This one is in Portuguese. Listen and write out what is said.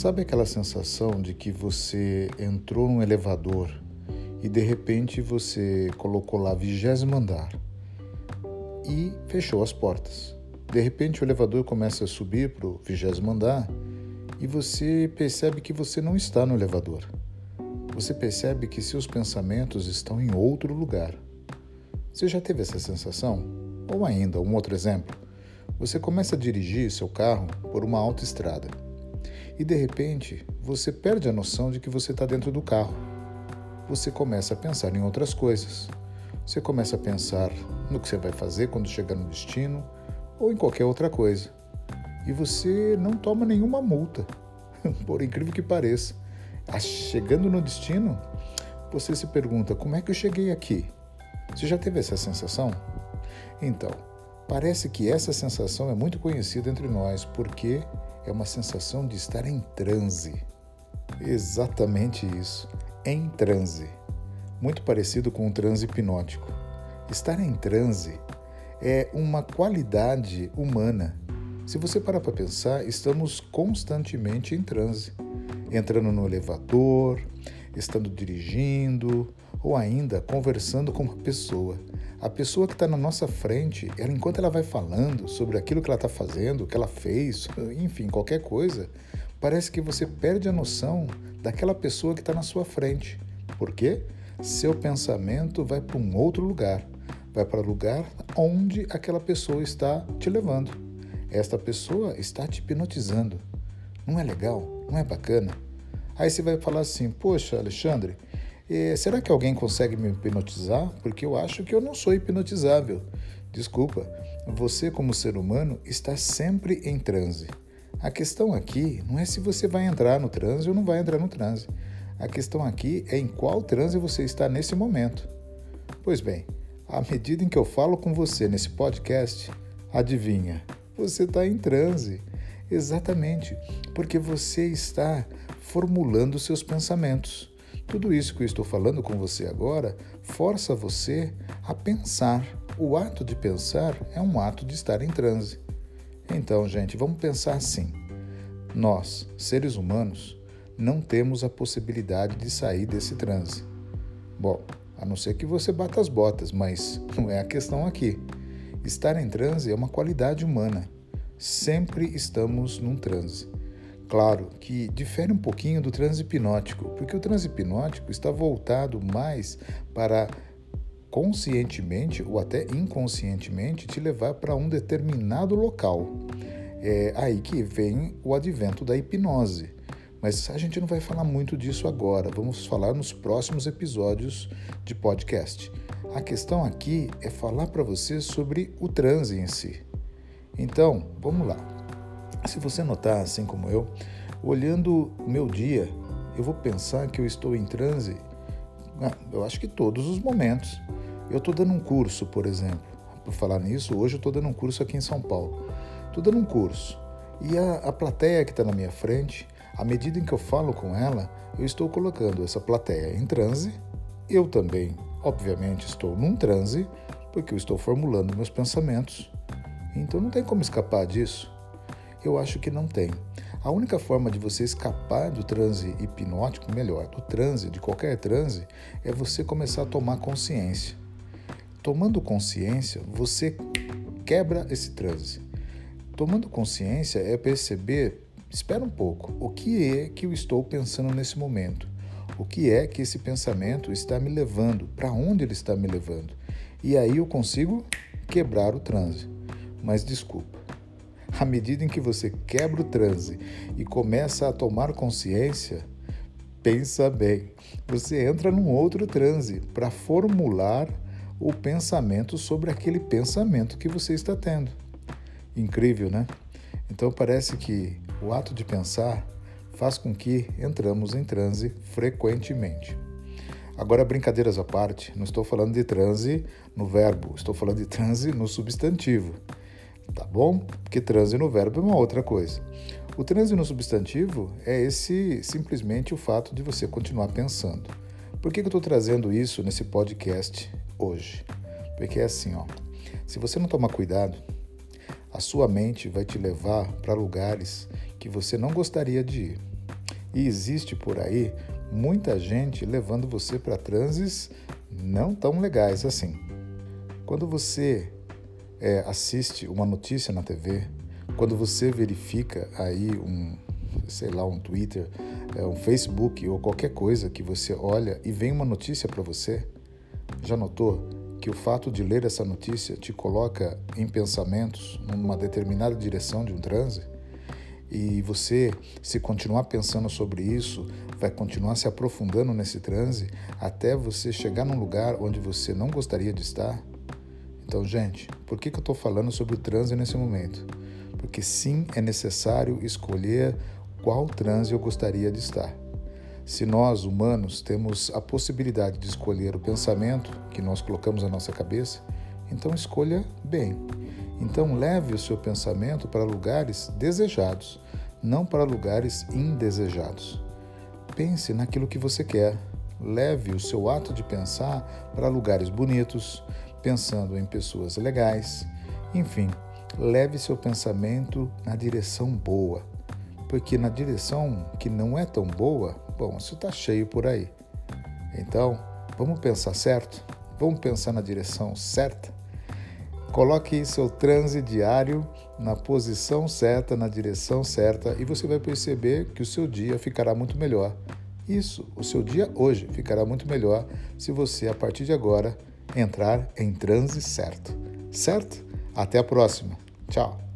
Sabe aquela sensação de que você entrou num elevador e de repente você colocou lá vigésimo andar e fechou as portas? De repente o elevador começa a subir para o vigésimo andar e você percebe que você não está no elevador. Você percebe que seus pensamentos estão em outro lugar. Você já teve essa sensação? Ou ainda, um outro exemplo. Você começa a dirigir seu carro por uma autoestrada e de repente você perde a noção de que você está dentro do carro. Você começa a pensar em outras coisas. Você começa a pensar no que você vai fazer quando chegar no destino ou em qualquer outra coisa. E você não toma nenhuma multa, por incrível que pareça. Chegando no destino, você se pergunta: como é que eu cheguei aqui? Você já teve essa sensação? Então, Parece que essa sensação é muito conhecida entre nós porque é uma sensação de estar em transe. Exatamente isso, em transe. Muito parecido com um transe hipnótico. Estar em transe é uma qualidade humana. Se você parar para pensar, estamos constantemente em transe, entrando no elevador, estando dirigindo ou ainda conversando com uma pessoa. A pessoa que está na nossa frente, ela, enquanto ela vai falando sobre aquilo que ela está fazendo, o que ela fez, enfim, qualquer coisa, parece que você perde a noção daquela pessoa que está na sua frente. Por quê? Seu pensamento vai para um outro lugar, vai para o lugar onde aquela pessoa está te levando. Esta pessoa está te hipnotizando. Não é legal? Não é bacana? Aí você vai falar assim: Poxa, Alexandre, será que alguém consegue me hipnotizar? Porque eu acho que eu não sou hipnotizável. Desculpa, você, como ser humano, está sempre em transe. A questão aqui não é se você vai entrar no transe ou não vai entrar no transe. A questão aqui é em qual transe você está nesse momento. Pois bem, à medida em que eu falo com você nesse podcast, adivinha, você está em transe. Exatamente, porque você está formulando seus pensamentos. Tudo isso que eu estou falando com você agora força você a pensar. O ato de pensar é um ato de estar em transe. Então, gente, vamos pensar assim. Nós, seres humanos, não temos a possibilidade de sair desse transe. Bom, a não ser que você bata as botas, mas não é a questão aqui. Estar em transe é uma qualidade humana. Sempre estamos num transe. Claro que difere um pouquinho do transe hipnótico, porque o transe hipnótico está voltado mais para conscientemente ou até inconscientemente te levar para um determinado local. É aí que vem o advento da hipnose. Mas a gente não vai falar muito disso agora, vamos falar nos próximos episódios de podcast. A questão aqui é falar para você sobre o transe em si. Então, vamos lá. Se você notar, assim como eu, olhando o meu dia, eu vou pensar que eu estou em transe, ah, eu acho que todos os momentos. Eu estou dando um curso, por exemplo. Por falar nisso, hoje eu estou dando um curso aqui em São Paulo. Estou dando um curso. E a, a plateia que está na minha frente, à medida em que eu falo com ela, eu estou colocando essa plateia em transe. Eu também, obviamente, estou num transe, porque eu estou formulando meus pensamentos. Então não tem como escapar disso. Eu acho que não tem. A única forma de você escapar do transe hipnótico, melhor, do transe, de qualquer transe, é você começar a tomar consciência. Tomando consciência, você quebra esse transe. Tomando consciência é perceber, espera um pouco, o que é que eu estou pensando nesse momento? O que é que esse pensamento está me levando? Para onde ele está me levando? E aí eu consigo quebrar o transe. Mas desculpa, à medida em que você quebra o transe e começa a tomar consciência, pensa bem, você entra num outro transe para formular o pensamento sobre aquele pensamento que você está tendo. Incrível, né? Então parece que o ato de pensar faz com que entramos em transe frequentemente. Agora, brincadeiras à parte, não estou falando de transe no verbo, estou falando de transe no substantivo tá bom? Porque transe no verbo é uma outra coisa. O transe no substantivo é esse simplesmente o fato de você continuar pensando. Por que, que eu estou trazendo isso nesse podcast hoje? Porque é assim, ó. Se você não tomar cuidado, a sua mente vai te levar para lugares que você não gostaria de ir. E existe por aí muita gente levando você para transes não tão legais assim. Quando você é, assiste uma notícia na TV, quando você verifica aí um, sei lá, um Twitter, é, um Facebook ou qualquer coisa que você olha e vem uma notícia para você, já notou que o fato de ler essa notícia te coloca em pensamentos numa determinada direção de um transe? E você, se continuar pensando sobre isso, vai continuar se aprofundando nesse transe até você chegar num lugar onde você não gostaria de estar? Então, gente, por que, que eu estou falando sobre o transe nesse momento? Porque sim, é necessário escolher qual transe eu gostaria de estar. Se nós, humanos, temos a possibilidade de escolher o pensamento que nós colocamos na nossa cabeça, então escolha bem. Então leve o seu pensamento para lugares desejados, não para lugares indesejados. Pense naquilo que você quer. Leve o seu ato de pensar para lugares bonitos, pensando em pessoas legais. Enfim, leve seu pensamento na direção boa, porque na direção que não é tão boa, bom, isso está cheio por aí. Então, vamos pensar certo? Vamos pensar na direção certa? Coloque seu transe diário na posição certa, na direção certa, e você vai perceber que o seu dia ficará muito melhor. Isso, o seu dia hoje ficará muito melhor se você, a partir de agora, entrar em transe certo. Certo? Até a próxima. Tchau.